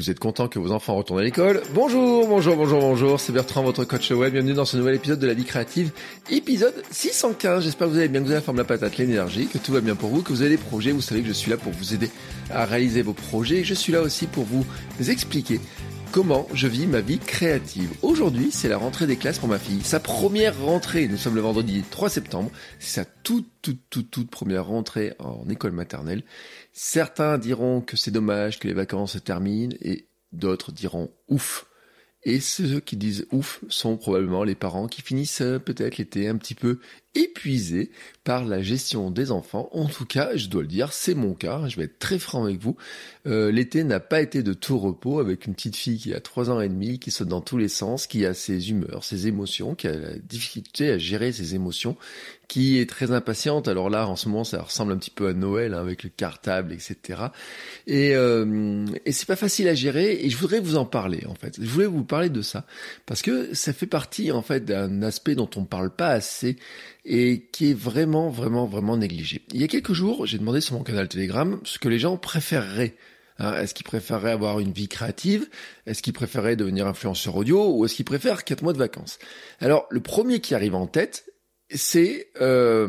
Vous êtes content que vos enfants retournent à l'école Bonjour, bonjour, bonjour, bonjour, c'est Bertrand, votre coach web. Bienvenue dans ce nouvel épisode de la vie créative, épisode 615. J'espère que vous allez bien, que vous avez la forme, la patate, l'énergie, que tout va bien pour vous, que vous avez des projets. Vous savez que je suis là pour vous aider à réaliser vos projets. Je suis là aussi pour vous expliquer comment je vis ma vie créative. Aujourd'hui, c'est la rentrée des classes pour ma fille. Sa première rentrée, nous sommes le vendredi 3 septembre, c'est sa toute, toute, toute, toute première rentrée en école maternelle. Certains diront que c'est dommage que les vacances se terminent et d'autres diront ouf. Et ceux qui disent ouf sont probablement les parents qui finissent euh, peut-être l'été un petit peu épuisés par la gestion des enfants. En tout cas, je dois le dire, c'est mon cas. Je vais être très franc avec vous. Euh, l'été n'a pas été de tout repos avec une petite fille qui a trois ans et demi, qui saute dans tous les sens, qui a ses humeurs, ses émotions, qui a la difficulté à gérer ses émotions, qui est très impatiente. Alors là, en ce moment, ça ressemble un petit peu à Noël hein, avec le cartable, etc. Et, euh, et c'est pas facile à gérer. Et je voudrais vous en parler en fait. Je voulais vous parler de ça parce que ça fait partie en fait d'un aspect dont on parle pas assez et qui est vraiment, vraiment, vraiment négligé. Il y a quelques jours, j'ai demandé sur mon canal Telegram ce que les gens préféreraient. Hein, est-ce qu'ils préféreraient avoir une vie créative? Est-ce qu'ils préféraient devenir influenceur audio? Ou est-ce qu'ils préfèrent quatre mois de vacances? Alors, le premier qui arrive en tête, c'est euh,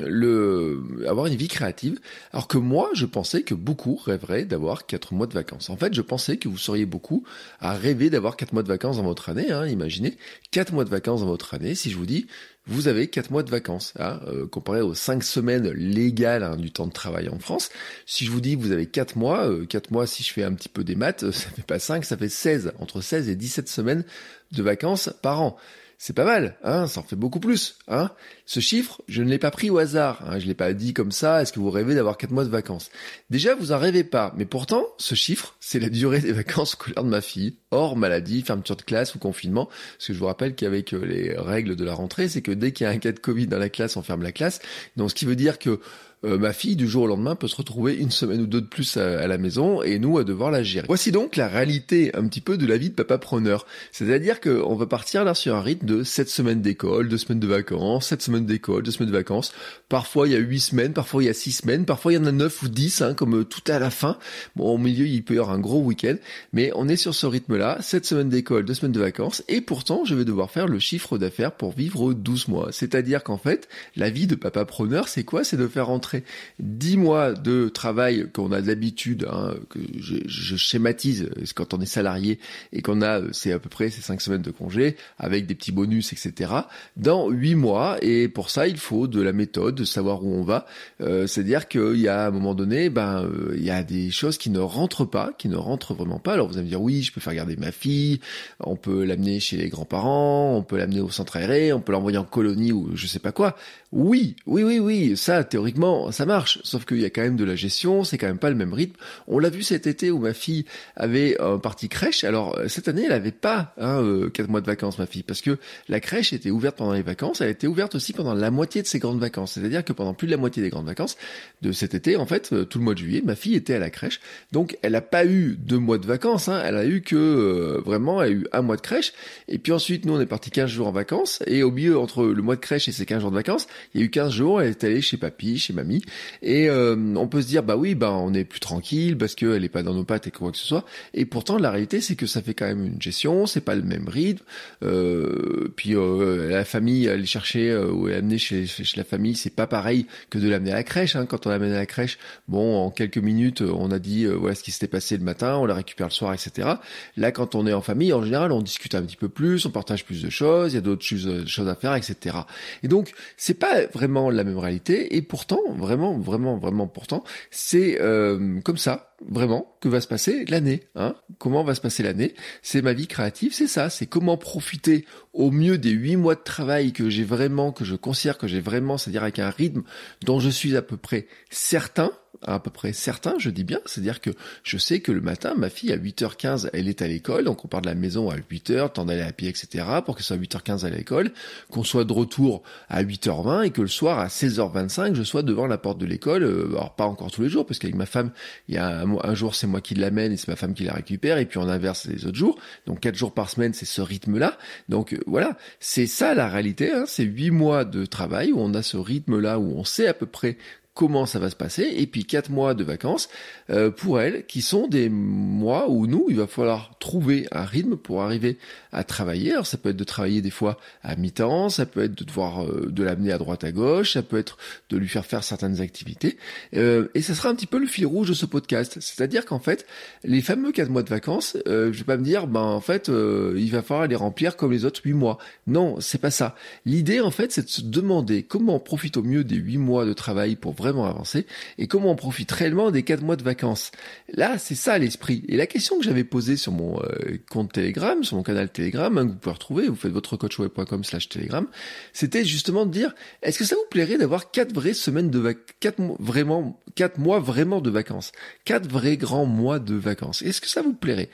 le avoir une vie créative. Alors que moi, je pensais que beaucoup rêveraient d'avoir quatre mois de vacances. En fait, je pensais que vous seriez beaucoup à rêver d'avoir quatre mois de vacances dans votre année. Hein, imaginez quatre mois de vacances dans votre année. Si je vous dis, vous avez quatre mois de vacances, hein, euh, comparé aux cinq semaines légales hein, du temps de travail en France. Si je vous dis vous avez quatre mois, euh, quatre mois, si je fais un petit peu des maths, ça fait pas cinq, ça fait 16, entre 16 et 17 semaines de vacances par an c'est pas mal, hein, ça en fait beaucoup plus. Hein. Ce chiffre, je ne l'ai pas pris au hasard, hein, je l'ai pas dit comme ça, est-ce que vous rêvez d'avoir quatre mois de vacances? Déjà, vous en rêvez pas, mais pourtant, ce chiffre, c'est la durée des vacances scolaires de ma fille, hors maladie, fermeture de classe ou confinement, parce que je vous rappelle qu'avec euh, les règles de la rentrée, c'est que dès qu'il y a un cas de Covid dans la classe, on ferme la classe, donc ce qui veut dire que euh, ma fille du jour au lendemain peut se retrouver une semaine ou deux de plus à, la maison et nous à devoir la gérer. Voici donc la réalité un petit peu de la vie de papa preneur. C'est-à-dire qu'on va partir là sur un rythme de 7 semaines d'école, 2 semaines de vacances, 7 semaines d'école, 2 semaines de vacances. Parfois il y a 8 semaines, parfois il y a 6 semaines, parfois il y en a 9 ou 10, hein, comme euh, tout à la fin. Bon, au milieu il peut y avoir un gros week-end, mais on est sur ce rythme-là, 7 semaines d'école, 2 semaines de vacances, et pourtant je vais devoir faire le chiffre d'affaires pour vivre 12 mois. C'est-à-dire qu'en fait, la vie de papa preneur, c'est quoi? C'est de faire rentrer 10 mois de travail qu'on a d'habitude, hein, que je, je, schématise quand on est salarié et qu'on a, c'est à peu près ces 5 semaines de congé, avec des petits bonus, etc., dans 8 mois. Et pour ça, il faut de la méthode, de savoir où on va. Euh, C'est-à-dire qu'il y a à un moment donné, ben, euh, il y a des choses qui ne rentrent pas, qui ne rentrent vraiment pas. Alors vous allez me dire, oui, je peux faire garder ma fille, on peut l'amener chez les grands-parents, on peut l'amener au centre aéré, on peut l'envoyer en colonie ou je sais pas quoi. Oui, oui, oui, oui, ça, théoriquement, ça marche. Sauf qu'il y a quand même de la gestion, c'est quand même pas le même rythme. On l'a vu cet été où ma fille avait un parti crèche. Alors, euh, cette année, elle avait pas hein, euh, quatre mois de vacances, ma fille, parce que la crèche était ouverte pendant les vacances. Elle était ouverte aussi pendant la moitié de ses grandes vacances. C'est-à-dire que pendant plus de la moitié des grandes vacances de cet été, en fait, euh, tout le mois de juillet, ma fille était à la crèche. Donc, elle n'a pas eu deux mois de vacances. Hein. Elle a eu que, vraiment, elle a eu un mois de crèche. Et puis ensuite, nous, on est parti 15 jours en vacances. Et au milieu, entre le mois de crèche et ces 15 jours de vacances, il y a eu 15 jours, elle est allée chez papy, chez mamie, et euh, on peut se dire bah oui, bah on est plus tranquille parce qu'elle est pas dans nos pattes et quoi que ce soit. Et pourtant, la réalité, c'est que ça fait quand même une gestion, c'est pas le même rythme. Euh, puis euh, la famille, aller chercher ou l'amener chez, chez, la famille, c'est pas pareil que de l'amener à la crèche. Hein. Quand on l'amène à la crèche, bon, en quelques minutes, on a dit voilà ce qui s'était passé le matin, on la récupère le soir, etc. Là, quand on est en famille, en général, on discute un petit peu plus, on partage plus de choses, il y a d'autres choses, choses à faire, etc. Et donc, c'est pas vraiment la même réalité, et pourtant, vraiment, vraiment, vraiment pourtant, c'est euh, comme ça vraiment que va se passer l'année. Hein? Comment va se passer l'année? C'est ma vie créative, c'est ça. C'est comment profiter au mieux des huit mois de travail que j'ai vraiment, que je considère que j'ai vraiment, c'est-à-dire avec un rythme dont je suis à peu près certain à peu près certain, je dis bien, c'est-à-dire que je sais que le matin, ma fille à 8h15, elle est à l'école, donc on part de la maison à 8h, temps d'aller à pied, etc., pour qu'elle soit à 8h15 à l'école, qu'on soit de retour à 8h20 et que le soir à 16h25, je sois devant la porte de l'école, euh, alors pas encore tous les jours, parce qu'avec ma femme, il y a un, jour c'est moi qui l'amène et c'est ma femme qui la récupère, et puis on inverse les autres jours, donc quatre jours par semaine, c'est ce rythme-là, donc euh, voilà, c'est ça la réalité, hein, c'est huit mois de travail où on a ce rythme-là, où on sait à peu près comment ça va se passer, et puis quatre mois de vacances euh, pour elles, qui sont des mois où nous, il va falloir trouver un rythme pour arriver à travailler. Alors ça peut être de travailler des fois à mi-temps, ça peut être de devoir euh, de l'amener à droite à gauche, ça peut être de lui faire faire certaines activités, euh, et ça sera un petit peu le fil rouge de ce podcast. C'est-à-dire qu'en fait, les fameux quatre mois de vacances, je vais pas me dire, ben en fait, il va falloir les remplir comme les autres huit mois. Non, c'est pas ça. L'idée en fait, c'est de se demander comment on profite au mieux des huit mois de travail pour vraiment avancer et comment on profite réellement des quatre mois de vacances. Là, c'est ça l'esprit. Et la question que j'avais posée sur mon euh, compte Telegram, sur mon canal Telegram, hein, que vous pouvez retrouver, vous faites votre coachweb.com slash Telegram, c'était justement de dire, est-ce que ça vous plairait d'avoir quatre vraies semaines de vacances, quatre mois, vraiment, quatre mois vraiment de vacances, quatre vrais grands mois de vacances. Est-ce que ça vous plairait?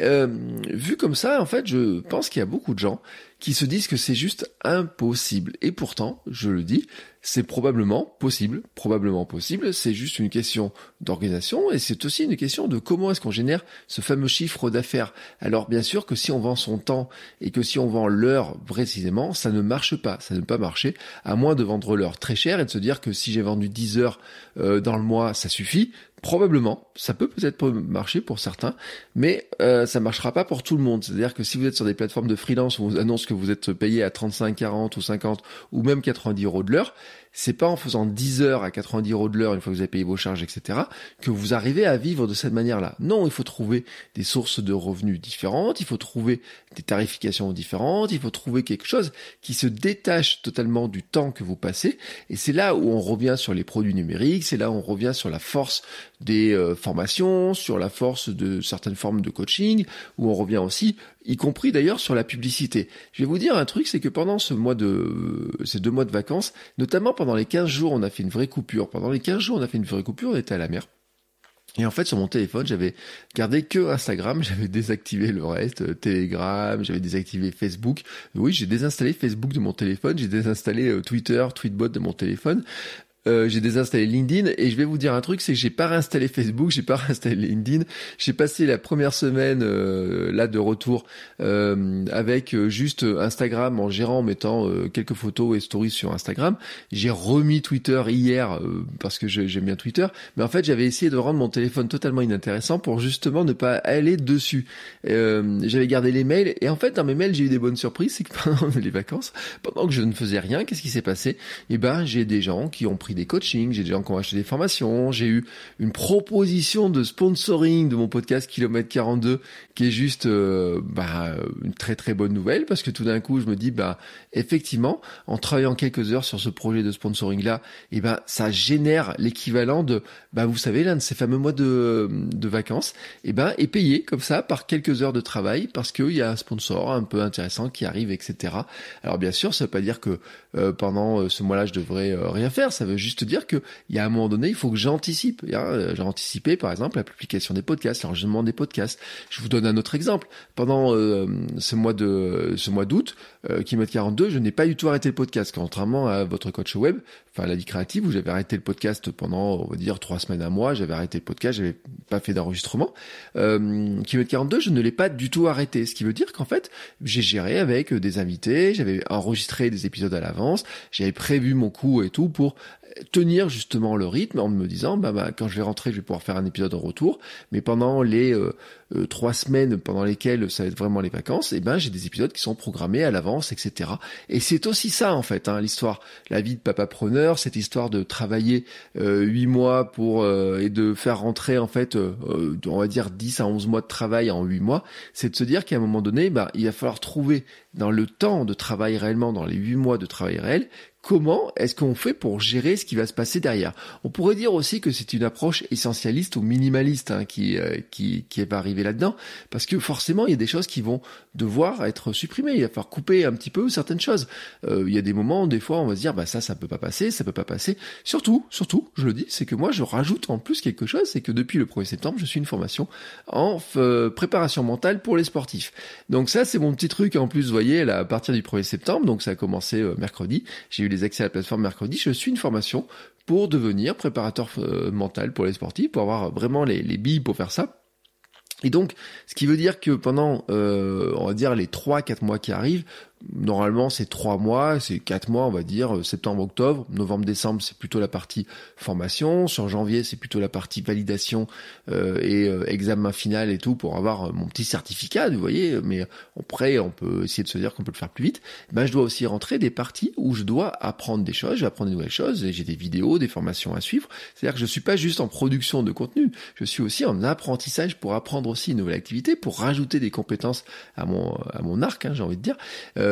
Euh, Vu comme ça, en fait, je pense qu'il y a beaucoup de gens qui se disent que c'est juste impossible. Et pourtant, je le dis, c'est probablement possible, probablement possible, c'est juste une question d'organisation et c'est aussi une question de comment est-ce qu'on génère ce fameux chiffre d'affaires. Alors bien sûr que si on vend son temps et que si on vend l'heure précisément, ça ne marche pas, ça ne peut pas marcher, à moins de vendre l'heure très cher et de se dire que si j'ai vendu 10 heures euh, dans le mois, ça suffit. Probablement, ça peut peut-être marcher pour certains, mais euh, ça marchera pas pour tout le monde. C'est-à-dire que si vous êtes sur des plateformes de freelance où on vous annonce que vous êtes payé à 35, 40 ou 50 ou même 90 euros de l'heure, c'est pas en faisant 10 heures à 90 euros de l'heure une fois que vous avez payé vos charges, etc., que vous arrivez à vivre de cette manière-là. Non, il faut trouver des sources de revenus différentes, il faut trouver des tarifications différentes, il faut trouver quelque chose qui se détache totalement du temps que vous passez. Et c'est là où on revient sur les produits numériques, c'est là où on revient sur la force des euh, formations, sur la force de certaines formes de coaching, où on revient aussi y compris d'ailleurs sur la publicité. Je vais vous dire un truc, c'est que pendant ce mois de, ces deux mois de vacances, notamment pendant les 15 jours, on a fait une vraie coupure. Pendant les 15 jours, on a fait une vraie coupure, on était à la mer. Et en fait, sur mon téléphone, j'avais gardé que Instagram, j'avais désactivé le reste, euh, Telegram, j'avais désactivé Facebook. Oui, j'ai désinstallé Facebook de mon téléphone, j'ai désinstallé euh, Twitter, Tweetbot de mon téléphone. Euh, j'ai désinstallé LinkedIn et je vais vous dire un truc, c'est que j'ai pas réinstallé Facebook, j'ai pas réinstallé LinkedIn. J'ai passé la première semaine euh, là de retour euh, avec juste Instagram en gérant, en mettant quelques photos et stories sur Instagram. J'ai remis Twitter hier parce que j'aime bien Twitter, mais en fait j'avais essayé de rendre mon téléphone totalement inintéressant pour justement ne pas aller dessus. j'avais gardé les mails et en fait dans mes mails j'ai eu des bonnes surprises, c'est que pendant les vacances, pendant que je ne faisais rien, qu'est-ce qui s'est passé? Eh ben j'ai des gens qui ont pris des coachings, j'ai des gens qui ont acheté des formations, j'ai eu une proposition de sponsoring de mon podcast Kilomètre 42 qui est juste euh, bah, une très très bonne nouvelle parce que tout d'un coup je me dis bah effectivement en travaillant quelques heures sur ce projet de sponsoring là, et eh ben ça génère l'équivalent de bah vous savez l'un de ces fameux mois de, de vacances, et eh ben est payé comme ça par quelques heures de travail parce qu'il y a un sponsor un peu intéressant qui arrive etc. Alors bien sûr ça veut pas dire que euh, pendant euh, ce mois-là je devrais rien faire, ça veut juste dire que il y a un moment donné, il faut que j'anticipe. Euh, j'ai anticipé, par exemple, la publication des podcasts, l'enregistrement des podcasts. Je vous donne un autre exemple. Pendant euh, ce mois de ce mois d'août, euh, kilomètre 42, je n'ai pas du tout arrêté le podcast, contrairement à votre coach web, enfin la vie créative, où j'avais arrêté le podcast pendant, on va dire, trois semaines, un mois. J'avais arrêté le podcast, j'avais pas fait d'enregistrement. Euh, kilomètre 42, je ne l'ai pas du tout arrêté, ce qui veut dire qu'en fait, j'ai géré avec des invités, j'avais enregistré des épisodes à l'avance, j'avais prévu mon coup et tout pour tenir justement le rythme en me disant bah, bah, quand je vais rentrer je vais pouvoir faire un épisode en retour. Mais pendant les euh, euh, trois semaines pendant lesquelles ça va être vraiment les vacances et eh ben j'ai des épisodes qui sont programmés à l'avance etc et c'est aussi ça en fait hein, l'histoire la vie de papa preneur cette histoire de travailler euh, huit mois pour et de faire rentrer en fait on va dire 10 à 11 mois de travail en huit mois c'est de se dire qu'à un moment donné bah, il va falloir trouver dans le temps de travail réellement dans les huit mois de travail réel comment est-ce qu'on fait pour gérer ce qui va se passer derrière? On pourrait dire aussi que c'est une approche essentialiste ou minimaliste hein, qui, euh, qui, qui va arriver là-dedans, parce que forcément, il y a des choses qui vont devoir être supprimées, il va falloir couper un petit peu certaines choses. Euh, il y a des moments, des fois, on va se dire, bah ça, ça peut pas passer, ça peut pas passer. Surtout, surtout, je le dis, c'est que moi, je rajoute en plus quelque chose, c'est que depuis le 1er septembre, je suis une formation en euh, préparation mentale pour les sportifs. Donc ça, c'est mon petit truc en plus, vous voyez, là, à partir du 1er septembre, donc ça a commencé mercredi, j'ai eu les accès à la plateforme mercredi, je suis une formation pour devenir préparateur euh, mental pour les sportifs, pour avoir vraiment les, les billes pour faire ça. Et donc, ce qui veut dire que pendant, euh, on va dire, les 3-4 mois qui arrivent, normalement c'est trois mois, c'est quatre mois on va dire, euh, septembre, octobre, novembre, décembre c'est plutôt la partie formation, sur janvier c'est plutôt la partie validation euh, et euh, examen final et tout pour avoir mon petit certificat, vous voyez, mais après on peut essayer de se dire qu'on peut le faire plus vite, ben je dois aussi rentrer des parties où je dois apprendre des choses, je vais apprendre des nouvelles choses, j'ai des vidéos, des formations à suivre, c'est-à-dire que je suis pas juste en production de contenu, je suis aussi en apprentissage pour apprendre aussi une nouvelle activité, pour rajouter des compétences à mon à mon arc, hein, j'ai envie de dire. Euh,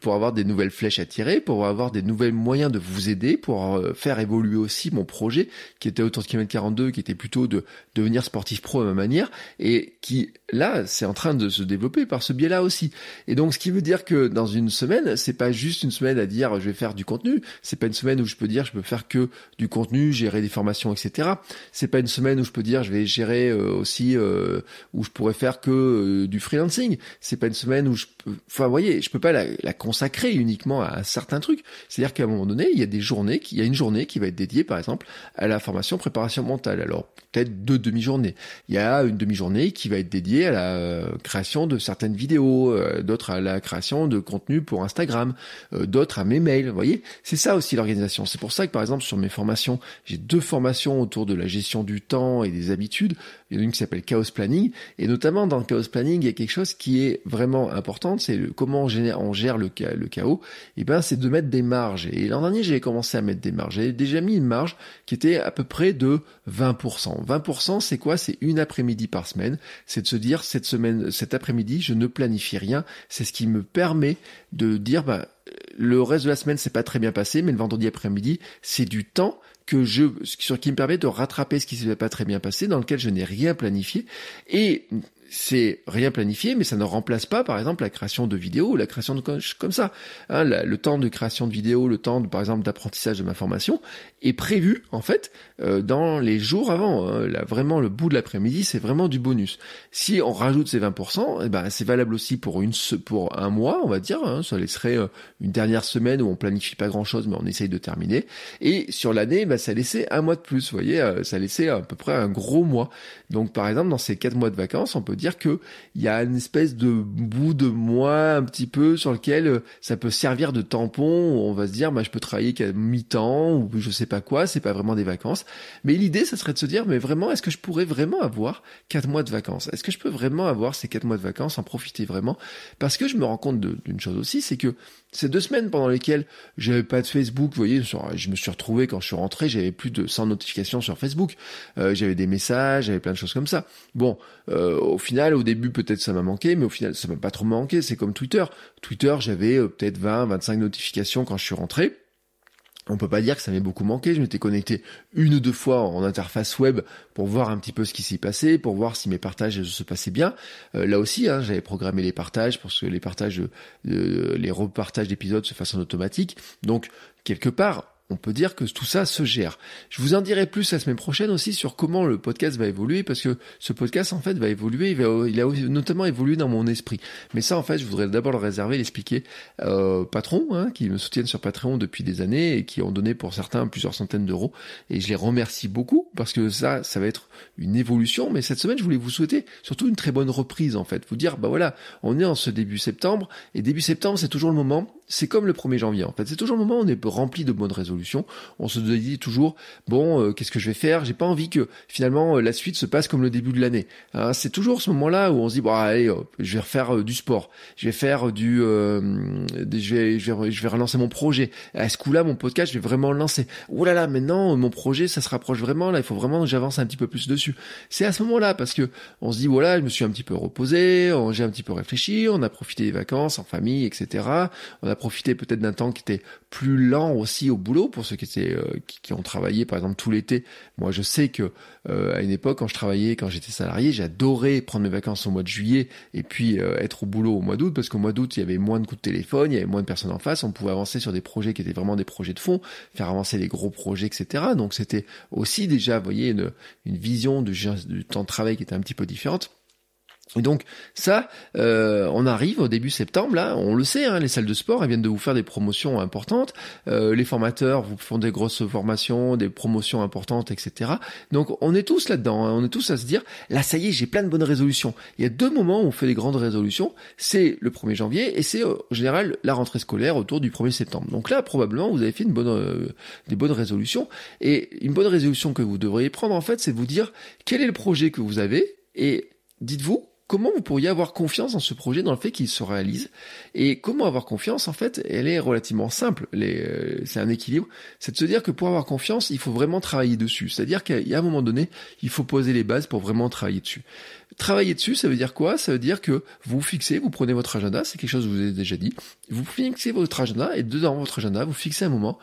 pour avoir des nouvelles flèches à tirer, pour avoir des nouvelles moyens de vous aider, pour euh, faire évoluer aussi mon projet qui était autour de km 42, qui était plutôt de devenir sportif pro à ma manière, et qui là c'est en train de se développer par ce biais-là aussi. Et donc ce qui veut dire que dans une semaine, c'est pas juste une semaine à dire je vais faire du contenu, c'est pas une semaine où je peux dire je peux faire que du contenu, gérer des formations, etc. C'est pas une semaine où je peux dire je vais gérer euh, aussi où je pourrais faire que du freelancing. C'est pas une semaine où je peux, enfin voyez, je peux pas la, consacrer uniquement à, certains trucs. C'est-à-dire qu'à un moment donné, il y a des journées, il y a une journée qui va être dédiée, par exemple, à la formation préparation mentale. Alors peut-être deux demi-journées. Il y a une demi-journée qui va être dédiée à la euh, création de certaines vidéos, euh, d'autres à la création de contenu pour Instagram, euh, d'autres à mes mails. Vous voyez, c'est ça aussi l'organisation. C'est pour ça que par exemple sur mes formations, j'ai deux formations autour de la gestion du temps et des habitudes. Il y en a une qui s'appelle Chaos Planning, et notamment dans le Chaos Planning, il y a quelque chose qui est vraiment important, c'est comment on génère, on gère le, chaos, et eh ben c'est de mettre des marges. Et l'an dernier, j'ai commencé à mettre des marges. J'avais déjà mis une marge qui était à peu près de 20%. 20%, c'est quoi? C'est une après-midi par semaine. C'est de se dire, cette semaine, cet après-midi, je ne planifie rien. C'est ce qui me permet de dire, bah, le reste de la semaine, c'est pas très bien passé, mais le vendredi après-midi, c'est du temps que je, sur qui me permet de rattraper ce qui s'est pas très bien passé, dans lequel je n'ai rien planifié. Et c'est rien planifié, mais ça ne remplace pas, par exemple, la création de vidéos ou la création de comme ça. Hein, le temps de création de vidéos, le temps, par exemple, d'apprentissage de ma formation est prévu, en fait, euh, dans les jours avant. Hein. Là, vraiment, le bout de l'après-midi, c'est vraiment du bonus. Si on rajoute ces 20%, eh ben, c'est valable aussi pour une pour un mois, on va dire. Hein, ça laisserait euh, une dernière semaine où on planifie pas grand-chose, mais on essaye de terminer. Et sur l'année, ben, ça laissait un mois de plus. Vous voyez, euh, ça laissait à peu près un gros mois. Donc, par exemple, dans ces quatre mois de vacances, on peut dire que il y a une espèce de bout de mois un petit peu sur lequel euh, ça peut servir de tampon. on va se dire, bah, je peux travailler qu'à mi-temps ou je sais pas quoi. C'est pas vraiment des vacances. Mais l'idée, ça serait de se dire, mais vraiment, est-ce que je pourrais vraiment avoir quatre mois de vacances? Est-ce que je peux vraiment avoir ces quatre mois de vacances, en profiter vraiment? Parce que je me rends compte d'une chose aussi, c'est que ces deux semaines pendant lesquelles j'avais pas de Facebook, vous voyez, je me suis retrouvé quand je suis rentré, j'avais plus de 100 notifications sur Facebook, euh, j'avais des messages, j'avais plein de choses comme ça. Bon, euh, au final, au début peut-être ça m'a manqué, mais au final ça m'a pas trop manqué. C'est comme Twitter. Twitter, j'avais euh, peut-être 20, 25 notifications quand je suis rentré on peut pas dire que ça m'ait beaucoup manqué. Je m'étais connecté une ou deux fois en interface web pour voir un petit peu ce qui s'y passait, pour voir si mes partages se passaient bien. Là aussi, hein, j'avais programmé les partages pour que les partages, les repartages d'épisodes se fassent en automatique. Donc quelque part, on peut dire que tout ça se gère. Je vous en dirai plus la semaine prochaine aussi sur comment le podcast va évoluer, parce que ce podcast en fait va évoluer, il, a notamment évolué dans mon esprit. Mais ça en fait, je voudrais d'abord le réserver, l'expliquer aux patrons hein, qui me soutiennent sur Patreon depuis des années et qui ont donné pour certains plusieurs centaines d'euros. Et je les remercie beaucoup parce que ça, ça va être une évolution. Mais cette semaine, je voulais vous souhaiter surtout une très bonne reprise en fait. Vous dire, bah voilà, on est en ce début septembre et début septembre, c'est toujours le moment. C'est comme le 1er janvier en fait. C'est toujours le moment où on est rempli de bonnes résolutions on se dit toujours bon, euh, qu'est-ce que je vais faire? J'ai pas envie que finalement euh, la suite se passe comme le début de l'année. Hein, c'est toujours ce moment-là où on se dit bon allez, je vais refaire euh, du sport, je vais faire du, je vais, je vais, je vais relancer mon projet. À ce coup-là, mon podcast, je vais vraiment le lancer. Ouh là là, maintenant mon projet, ça se rapproche vraiment. Là, il faut vraiment que j'avance un petit peu plus dessus. C'est à ce moment-là parce que on se dit voilà, je me suis un petit peu reposé, j'ai un petit peu réfléchi, on a profité des vacances en famille, etc. a profité peut-être d'un temps qui était plus lent aussi au boulot pour ceux qui étaient euh, qui, ont travaillé par exemple tout l'été. Moi, je sais que euh, à une époque quand je travaillais, quand j'étais salarié, j'adorais prendre mes vacances au mois de juillet et puis euh, être au boulot au mois d'août parce qu'au mois d'août il y avait moins de coups de téléphone, il y avait moins de personnes en face, on pouvait avancer sur des projets qui étaient vraiment des projets de fond, faire avancer les gros projets, etc. Donc c'était aussi déjà, voyez, une, vision du temps de travail qui était un petit peu différente. Et donc ça, euh, on arrive au début septembre, là, on le sait, hein, les salles de sport, elles viennent de vous faire des promotions importantes, euh, les formateurs vous font des grosses formations, des promotions importantes, etc. Donc on est tous là-dedans, hein, on est tous à se dire, là ça y est, j'ai plein de bonnes résolutions. Il y a deux moments où on fait des grandes résolutions, c'est le 1er janvier et c'est en général la rentrée scolaire autour du 1er septembre. Donc là, probablement, vous avez fait une bonne, euh, des bonnes résolutions. Et une bonne résolution que vous devriez prendre, en fait, c'est de vous dire quel est le projet que vous avez et dites-vous comment vous pourriez avoir confiance dans ce projet, dans le fait qu'il se réalise? Et comment avoir confiance, en fait, elle est relativement simple. Euh, c'est un équilibre. C'est de se dire que pour avoir confiance, il faut vraiment travailler dessus. C'est-à-dire a un moment donné, il faut poser les bases pour vraiment travailler dessus. Travailler dessus, ça veut dire quoi? Ça veut dire que vous fixez, vous prenez votre agenda, c'est quelque chose que je vous ai déjà dit, vous fixez votre agenda et dedans votre agenda, vous fixez un moment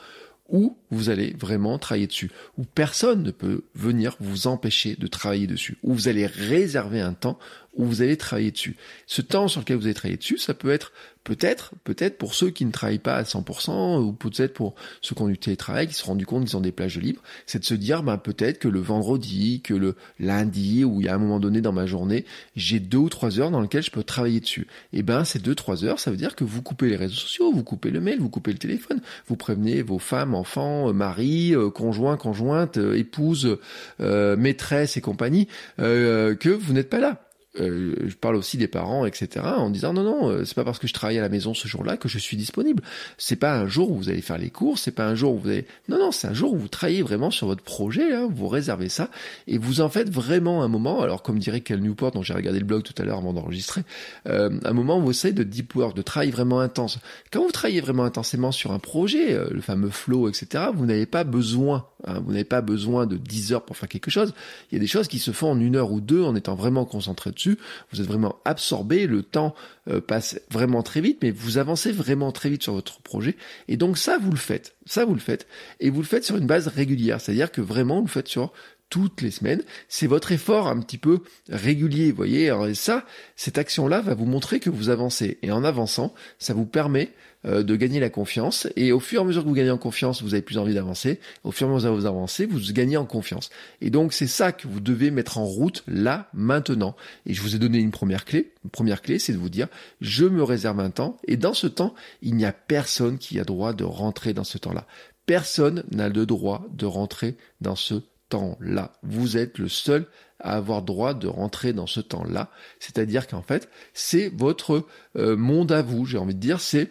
où vous allez vraiment travailler dessus, où personne ne peut venir vous empêcher de travailler dessus, où vous allez réserver un temps où vous allez travailler dessus. Ce temps sur lequel vous allez travailler dessus, ça peut être peut-être, peut-être pour ceux qui ne travaillent pas à 100%, ou peut-être pour ceux qui ont du télétravail, qui se sont rendus compte qu'ils ont des plages libres, c'est de se dire, ben, peut-être que le vendredi, que le lundi, ou il y a un moment donné dans ma journée, j'ai deux ou trois heures dans lesquelles je peux travailler dessus. Et ben, ces deux, trois heures, ça veut dire que vous coupez les réseaux sociaux, vous coupez le mail, vous coupez le téléphone, vous prévenez vos femmes, enfants, euh, maris, euh, conjoints, conjointes, euh, épouses, maîtresses et compagnie, que vous n'êtes pas là euh, je parle aussi des parents, etc., en disant non, non, euh, c'est pas parce que je travaille à la maison ce jour-là que je suis disponible. C'est pas un jour où vous allez faire les courses, c'est pas un jour où vous allez. Non, non, c'est un jour où vous travaillez vraiment sur votre projet, là, vous réservez ça et vous en faites vraiment un moment. Alors, comme dirait Cal Newport, dont j'ai regardé le blog tout à l'heure avant d'enregistrer, euh, un moment où vous essayez de deep work, de travail vraiment intense. Quand vous travaillez vraiment intensément sur un projet, le fameux flow, etc., vous n'avez pas besoin, hein, vous n'avez pas besoin de 10 heures pour faire quelque chose. Il y a des choses qui se font en une heure ou deux en étant vraiment concentré dessus vous êtes vraiment absorbé, le temps euh, passe vraiment très vite, mais vous avancez vraiment très vite sur votre projet, et donc ça vous le faites, ça vous le faites, et vous le faites sur une base régulière, c'est-à-dire que vraiment vous le faites sur toutes les semaines. C'est votre effort un petit peu régulier, vous voyez. Ça, cette action-là va vous montrer que vous avancez. Et en avançant, ça vous permet euh, de gagner la confiance. Et au fur et à mesure que vous gagnez en confiance, vous avez plus envie d'avancer. Au fur et à mesure que vous avancez, vous gagnez en confiance. Et donc c'est ça que vous devez mettre en route là, maintenant. Et je vous ai donné une première clé. Une première clé, c'est de vous dire, je me réserve un temps. Et dans ce temps, il n'y a personne qui a droit de rentrer dans ce temps-là. Personne n'a le droit de rentrer dans ce temps-là. Vous êtes le seul à avoir droit de rentrer dans ce temps-là. C'est-à-dire qu'en fait, c'est votre euh, monde à vous, j'ai envie de dire, c'est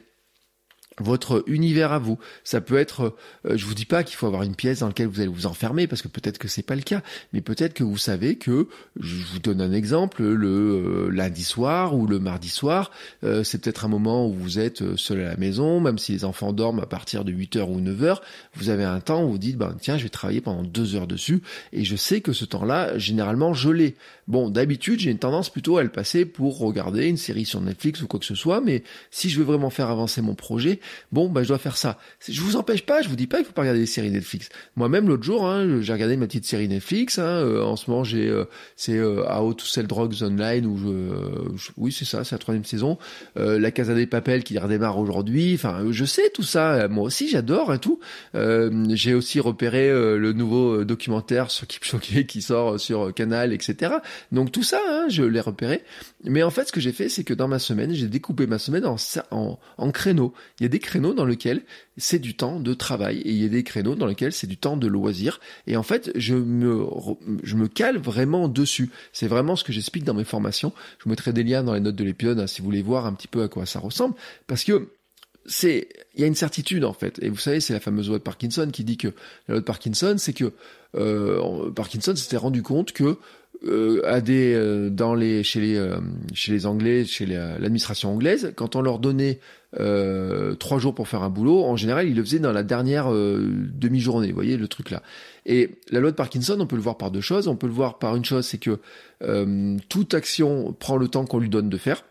votre univers à vous. Ça peut être, euh, je vous dis pas qu'il faut avoir une pièce dans laquelle vous allez vous enfermer parce que peut-être que c'est pas le cas, mais peut-être que vous savez que, je vous donne un exemple, le euh, lundi soir ou le mardi soir, euh, c'est peut-être un moment où vous êtes seul à la maison, même si les enfants dorment à partir de 8h ou 9h, vous avez un temps où vous dites, ben tiens, je vais travailler pendant deux heures dessus, et je sais que ce temps-là, généralement, je l'ai. Bon, d'habitude, j'ai une tendance plutôt à le passer pour regarder une série sur Netflix ou quoi que ce soit, mais si je veux vraiment faire avancer mon projet, bon, bah, je dois faire ça. Je vous empêche pas, je vous dis pas qu'il faut pas regarder des séries Netflix. Moi-même, l'autre jour, hein, j'ai regardé ma petite série Netflix. Hein, euh, en ce moment, j'ai euh, c'est euh, How to Sell Drugs Online où je, oui, c'est ça, c'est la troisième saison. la Casa des Papel qui redémarre aujourd'hui. Enfin, je sais tout ça. Moi aussi, j'adore et tout. j'ai aussi repéré le nouveau documentaire sur Kipchoge qui sort sur Canal, etc. Donc tout ça, hein, je l'ai repéré. Mais en fait, ce que j'ai fait, c'est que dans ma semaine, j'ai découpé ma semaine en créneaux. Il y a des créneaux dans lesquels c'est du temps de travail et il y a des créneaux dans lesquels c'est du temps de loisir. Et en fait, je me, cale vraiment dessus. C'est vraiment ce que j'explique dans mes formations. Je mettrai des liens dans les notes de l'épisode hein, si vous voulez voir un petit peu à quoi ça ressemble. Parce que c'est, il y a une certitude en fait. Et vous savez, c'est la fameuse loi de Parkinson qui dit que la loi de Parkinson, c'est que euh, Parkinson s'était rendu compte que euh, à des euh, dans les chez les euh, chez les Anglais, chez l'administration anglaise, quand on leur donnait trois jours pour faire un boulot, en général, ils le faisaient dans la dernière demi-journée. Vous voyez le truc là. Et la loi de Parkinson, on peut le voir par deux choses. On peut le voir par une chose, c'est que toute action prend le temps qu'on lui donne de faire.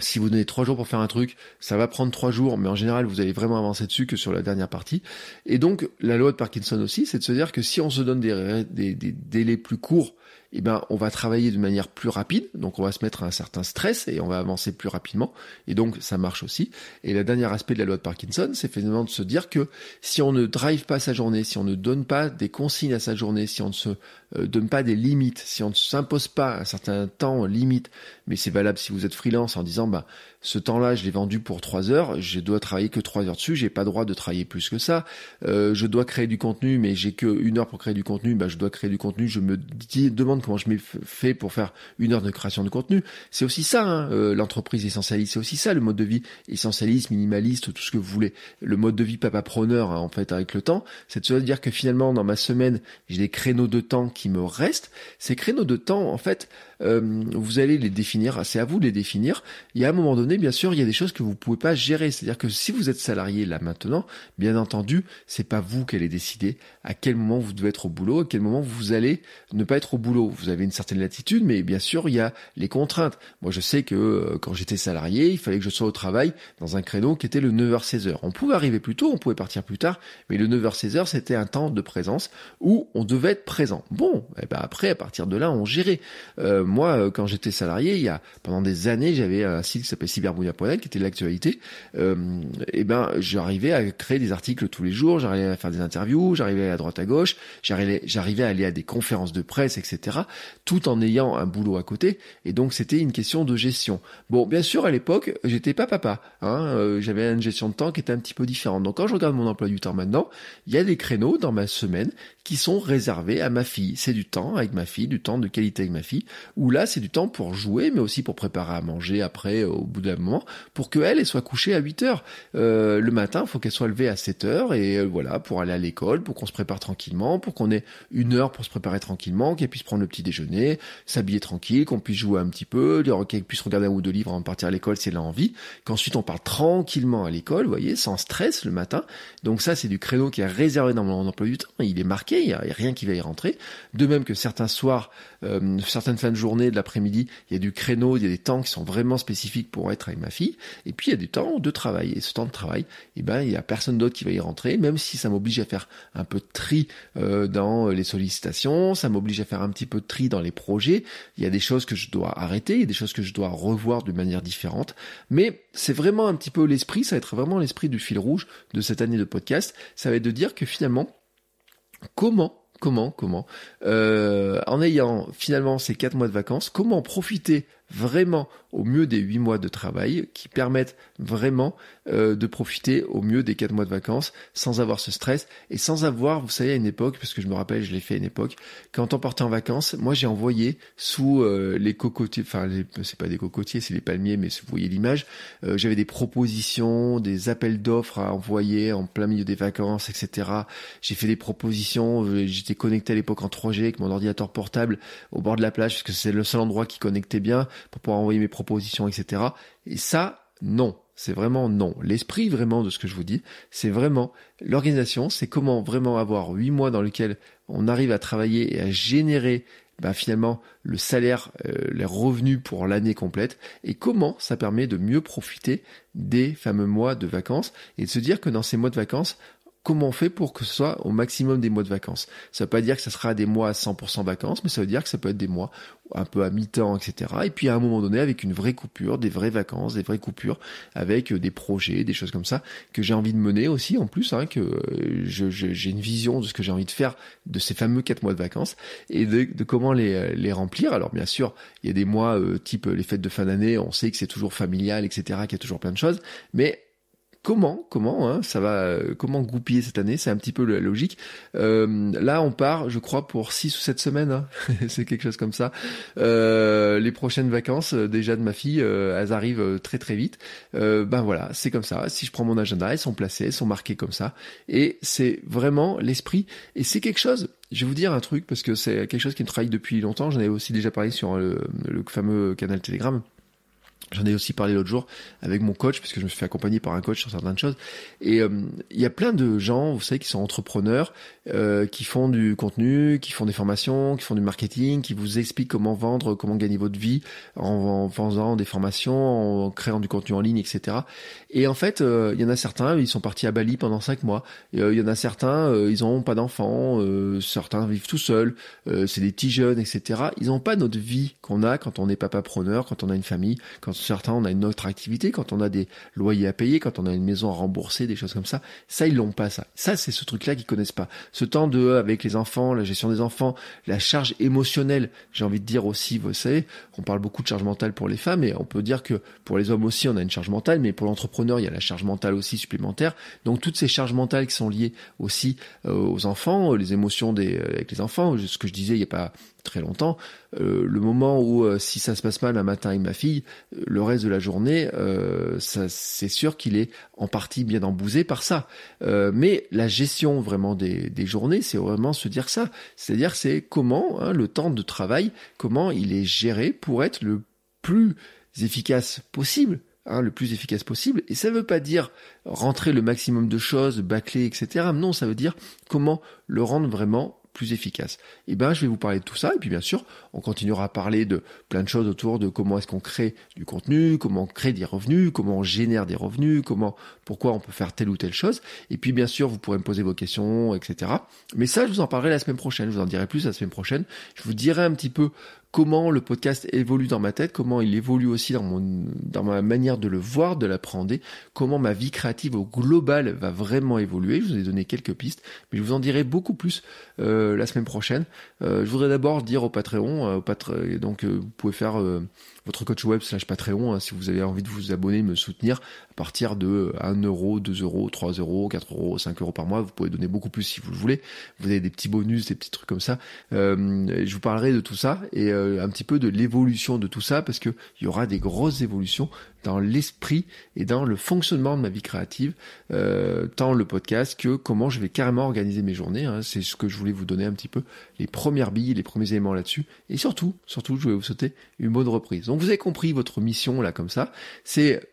si vous donnez trois jours pour faire un truc, ça va prendre trois jours, mais en général, vous allez vraiment avancer dessus que sur la dernière partie. Et donc, la loi de Parkinson aussi, c'est de se dire que si on se donne des, des, des délais plus courts eh ben, on va travailler de manière plus rapide, donc on va se mettre à un certain stress et on va avancer plus rapidement, et donc ça marche aussi. Et le dernier aspect de la loi de Parkinson, c'est finalement de se dire que si on ne drive pas sa journée, si on ne donne pas des consignes à sa journée, si on ne se donne pas des limites, si on ne s'impose pas un certain temps limite, mais c'est valable si vous êtes freelance en disant, bah, ce temps-là, je l'ai vendu pour trois heures, je dois travailler que trois heures dessus, j'ai pas droit de travailler plus que ça. Euh, je dois créer du contenu, mais j'ai que une heure pour créer du contenu, bah, je dois créer du contenu, je me dis, demande comment je m'ai fait pour faire une heure de création de contenu. C'est aussi ça, hein, euh, l'entreprise essentialiste, c'est aussi ça, le mode de vie essentialiste, minimaliste, tout ce que vous voulez. Le mode de vie papa-preneur, hein, en fait, avec le temps, c'est de se dire que finalement, dans ma semaine, j'ai des créneaux de temps qui me restent. Ces créneaux de temps, en fait, euh, vous allez les définir, c'est à vous de les définir. Et à un moment donné, bien sûr, il y a des choses que vous pouvez pas gérer. C'est-à-dire que si vous êtes salarié là maintenant, bien entendu, c'est pas vous qui allez décider à quel moment vous devez être au boulot, à quel moment vous allez ne pas être au boulot. Vous avez une certaine latitude, mais bien sûr, il y a les contraintes. Moi, je sais que euh, quand j'étais salarié, il fallait que je sois au travail dans un créneau qui était le 9h-16h. On pouvait arriver plus tôt, on pouvait partir plus tard, mais le 9h-16h, c'était un temps de présence où on devait être présent. Bon, et eh ben après, à partir de là, on gérait. Euh, moi, euh, quand j'étais salarié, il y a pendant des années, j'avais un site qui s'appelait cyberbounia.net, qui était l'actualité. Euh, et ben, j'arrivais à créer des articles tous les jours, j'arrivais à faire des interviews, j'arrivais à droite à gauche, j'arrivais, j'arrivais à aller à des conférences de presse, etc. Tout en ayant un boulot à côté. Et donc, c'était une question de gestion. Bon, bien sûr, à l'époque, j'étais pas papa. Hein, euh, j'avais une gestion de temps qui était un petit peu différente. Donc, quand je regarde mon emploi du temps maintenant, il y a des créneaux dans ma semaine qui sont réservés à ma fille. C'est du temps avec ma fille, du temps de qualité avec ma fille, où là, c'est du temps pour jouer, mais aussi pour préparer à manger après, au bout d'un moment, pour qu'elle elle soit couchée à 8 heures. Euh, le matin, il faut qu'elle soit levée à 7 heures, et euh, voilà, pour aller à l'école, pour qu'on se prépare tranquillement, pour qu'on ait une heure pour se préparer tranquillement, qu'elle puisse prendre le petit déjeuner, s'habiller tranquille, qu'on puisse jouer un petit peu, qu'elle puisse regarder un ou deux livres avant de partir à l'école si elle envie, qu'ensuite on part tranquillement à l'école, vous voyez, sans stress le matin. Donc ça, c'est du créneau qui est réservé dans mon emploi du temps, il est marqué il n'y a, rien qui va y rentrer. De même que certains soirs, euh, certaines fins de journée, de l'après-midi, il y a du créneau, il y a des temps qui sont vraiment spécifiques pour être avec ma fille, et puis il y a du temps de travail. Et ce temps de travail, eh ben, il y a personne d'autre qui va y rentrer, même si ça m'oblige à faire un peu de tri euh, dans les sollicitations, ça m'oblige à faire un petit peu de tri dans les projets. Il y a des choses que je dois arrêter, il y a des choses que je dois revoir de manière différente, mais c'est vraiment un petit peu l'esprit, ça va être vraiment l'esprit du fil rouge de cette année de podcast, ça va être de dire que finalement, comment comment, comment, euh, en ayant finalement ces quatre mois de vacances, comment profiter vraiment au mieux des huit mois de travail qui permettent vraiment euh, de profiter au mieux des quatre mois de vacances sans avoir ce stress et sans avoir, vous savez, à une époque, parce que je me rappelle, je l'ai fait à une époque, quand on partait en vacances, moi j'ai envoyé sous euh, les cocotiers, enfin c'est pas des cocotiers, c'est des palmiers, mais vous voyez l'image, euh, j'avais des propositions, des appels d'offres à envoyer en plein milieu des vacances, etc. J'ai fait des propositions, j'étais connecté à l'époque en 3G avec mon ordinateur portable au bord de la plage, parce que c'est le seul endroit qui connectait bien pour pouvoir envoyer mes propositions, etc. Et ça, non. C'est vraiment non. L'esprit vraiment de ce que je vous dis, c'est vraiment l'organisation, c'est comment vraiment avoir huit mois dans lesquels on arrive à travailler et à générer bah, finalement le salaire, euh, les revenus pour l'année complète et comment ça permet de mieux profiter des fameux mois de vacances et de se dire que dans ces mois de vacances, comment on fait pour que ce soit au maximum des mois de vacances. Ça veut pas dire que ça sera des mois à 100% vacances, mais ça veut dire que ça peut être des mois un peu à mi-temps, etc. Et puis à un moment donné, avec une vraie coupure, des vraies vacances, des vraies coupures, avec euh, des projets, des choses comme ça, que j'ai envie de mener aussi, en plus, hein, que euh, j'ai une vision de ce que j'ai envie de faire de ces fameux quatre mois de vacances, et de, comment les, euh, les, remplir. Alors bien sûr, il y a des mois type les fêtes de fin d'année, on sait que c'est toujours familial, etc., qu'il y a toujours plein de choses, mais comment, comment, hein, ça va, euh, comment goupiller cette année, c'est un petit peu la logique. Euh, là, on part, je crois, pour six ou sept semaines, hein. c'est quelque chose comme ça. Euh, les prochaines vacances, déjà de ma fille, elles arrivent très très vite. ben voilà, c'est comme ça. Si je prends mon agenda, elles sont placées, elles sont marquées comme ça, et c'est vraiment l'esprit. Et c'est quelque chose. Je vais vous dire un truc parce que c'est quelque chose qui me travaille depuis longtemps. J'en avais aussi déjà parlé sur le fameux canal Telegram J'en ai aussi parlé l'autre jour avec mon coach, puisque je me suis fait accompagner par un coach sur certaines choses. Et euh, il y a plein de gens, vous savez, qui sont entrepreneurs, euh, qui font du contenu, qui font des formations, qui font du marketing, qui vous expliquent comment vendre, comment gagner votre vie en, en faisant des formations, en créant du contenu en ligne, etc. Et en fait, euh, il y en a certains, ils sont partis à Bali pendant cinq mois. il y en a certains, ils n'ont pas d'enfants, certains vivent tout seuls, c'est des petits jeunes, etc. Ils n'ont pas notre vie qu'on a quand on est papa-preneur, quand on a une famille, quand certains on a une autre activité, quand on a des loyers à payer, quand on a une maison à rembourser, des choses comme ça. Ça, ils l'ont pas, ça. Ça, c'est ce truc-là qu'ils connaissent pas. Ce temps de, avec les enfants, la gestion des enfants, la charge émotionnelle, j'ai envie de dire aussi, vous savez, on parle beaucoup de charge mentale pour les femmes, et on peut dire que pour les hommes aussi, on a une charge mentale, mais pour l'entrepreneur, il y a la charge mentale aussi supplémentaire. Donc, toutes ces charges mentales qui sont liées aussi euh, aux enfants, les émotions euh, avec les enfants, ce que je disais, il n'y a pas très longtemps, euh, le moment où euh, si ça se passe mal un matin avec ma fille, euh, le reste de la journée, c'est sûr qu'il est en partie bien embousé par ça. mais la gestion vraiment des, des journées, c'est vraiment se dire ça. C'est-à-dire c'est comment hein, le temps de travail, comment il est géré pour être le plus efficace possible. Hein, le plus efficace possible. Et ça ne veut pas dire rentrer le maximum de choses, bâcler, etc. Non, ça veut dire comment le rendre vraiment plus efficace. Et eh ben, je vais vous parler de tout ça. Et puis, bien sûr, on continuera à parler de plein de choses autour de comment est-ce qu'on crée du contenu, comment on crée des revenus, comment on génère des revenus, comment, pourquoi on peut faire telle ou telle chose. Et puis, bien sûr, vous pourrez me poser vos questions, etc. Mais ça, je vous en parlerai la semaine prochaine. Je vous en dirai plus la semaine prochaine. Je vous dirai un petit peu comment le podcast évolue dans ma tête, comment il évolue aussi dans mon dans ma manière de le voir, de l'appréhender, comment ma vie créative au global va vraiment évoluer. Je vous ai donné quelques pistes, mais je vous en dirai beaucoup plus euh, la semaine prochaine. Euh, je voudrais d'abord dire au Patreon, euh, donc euh, vous pouvez faire votre coach web slash Patreon, hein, si vous avez envie de vous abonner, me soutenir à partir de 1 euro, 2 euros, 3 euros, 4 euros, 5 euros par mois. Vous pouvez donner beaucoup plus si vous le voulez. Vous avez des petits bonus, des petits trucs comme ça. Euh, je vous parlerai de tout ça et euh, un petit peu de l'évolution de tout ça parce que il y aura des grosses évolutions dans l'esprit et dans le fonctionnement de ma vie créative, euh, tant le podcast que comment je vais carrément organiser mes journées. Hein. C'est ce que je voulais vous donner un petit peu les premières billes, les premiers éléments là-dessus. Et surtout, surtout, je vais vous sauter une bonne reprise. Donc vous avez compris votre mission là comme ça, c'est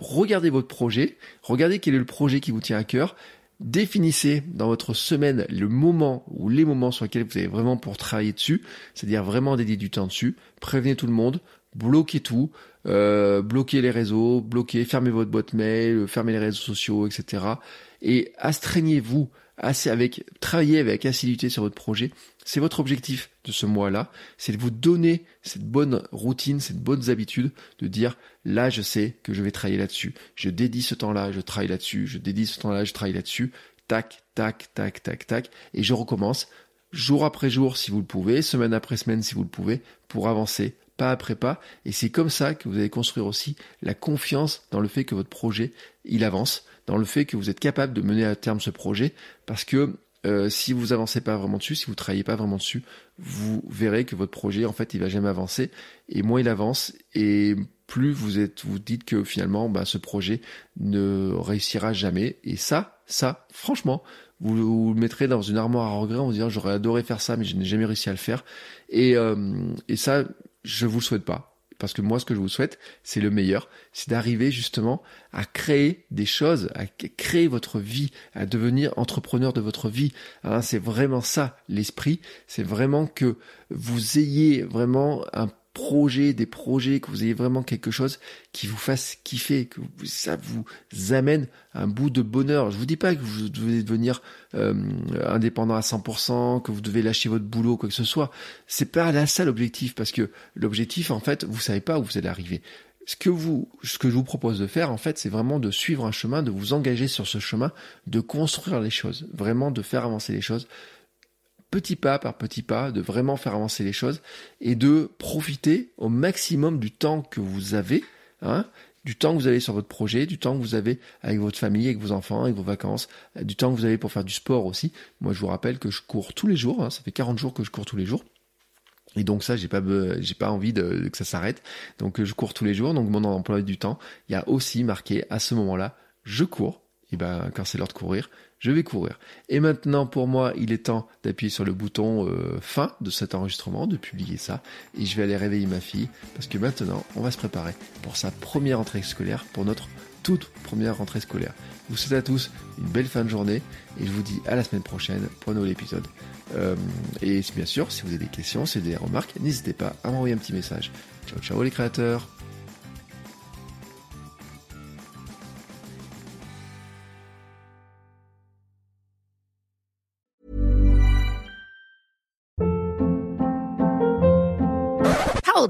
regarder votre projet, regardez quel est le projet qui vous tient à cœur, définissez dans votre semaine le moment ou les moments sur lesquels vous avez vraiment pour travailler dessus, c'est-à-dire vraiment dédier du temps dessus, prévenez tout le monde, bloquez tout, euh, bloquez les réseaux, bloquez, fermez votre boîte mail, fermez les réseaux sociaux, etc. Et astreignez-vous assez avec, travaillez avec assiduité sur votre projet. C'est votre objectif de ce mois-là, c'est de vous donner cette bonne routine, cette bonne habitude de dire là je sais que je vais travailler là-dessus. Je dédie ce temps-là, je travaille là-dessus, je dédie ce temps-là, je travaille là-dessus. Tac, tac, tac, tac, tac. Et je recommence jour après jour si vous le pouvez, semaine après semaine si vous le pouvez, pour avancer pas après pas. Et c'est comme ça que vous allez construire aussi la confiance dans le fait que votre projet, il avance, dans le fait que vous êtes capable de mener à terme ce projet, parce que euh, si vous avancez pas vraiment dessus, si vous travaillez pas vraiment dessus, vous verrez que votre projet, en fait, il va jamais avancer. Et moins il avance, et plus vous êtes, vous dites que finalement, bah, ce projet ne réussira jamais. Et ça, ça, franchement, vous, vous le mettrez dans une armoire à regret en vous disant j'aurais adoré faire ça, mais je n'ai jamais réussi à le faire. Et, euh, et ça, je vous le souhaite pas. Parce que moi, ce que je vous souhaite, c'est le meilleur. C'est d'arriver justement à créer des choses, à créer votre vie, à devenir entrepreneur de votre vie. Hein, c'est vraiment ça, l'esprit. C'est vraiment que vous ayez vraiment un projets, des projets, que vous ayez vraiment quelque chose qui vous fasse kiffer, que ça vous amène un bout de bonheur. Je vous dis pas que vous devez devenir euh, indépendant à 100%, que vous devez lâcher votre boulot, quoi que ce soit. C'est pas là ça l'objectif, parce que l'objectif, en fait, vous savez pas où vous allez arriver. Ce que vous, ce que je vous propose de faire, en fait, c'est vraiment de suivre un chemin, de vous engager sur ce chemin, de construire les choses, vraiment de faire avancer les choses petit pas par petit pas, de vraiment faire avancer les choses et de profiter au maximum du temps que vous avez, hein, du temps que vous avez sur votre projet, du temps que vous avez avec votre famille, avec vos enfants, avec vos vacances, du temps que vous avez pour faire du sport aussi. Moi, je vous rappelle que je cours tous les jours, hein, ça fait 40 jours que je cours tous les jours. Et donc ça, j'ai pas, j'ai pas envie que ça s'arrête. Donc je cours tous les jours. Donc mon emploi du temps, il y a aussi marqué à ce moment-là, je cours. Et ben quand c'est l'heure de courir, je vais courir. Et maintenant, pour moi, il est temps d'appuyer sur le bouton euh, fin de cet enregistrement, de publier ça, et je vais aller réveiller ma fille, parce que maintenant, on va se préparer pour sa première rentrée scolaire, pour notre toute première rentrée scolaire. Je vous souhaite à tous une belle fin de journée, et je vous dis à la semaine prochaine pour un nouvel épisode. Euh, et bien sûr, si vous avez des questions, si vous avez des remarques, n'hésitez pas à m'envoyer un petit message. Ciao, ciao les créateurs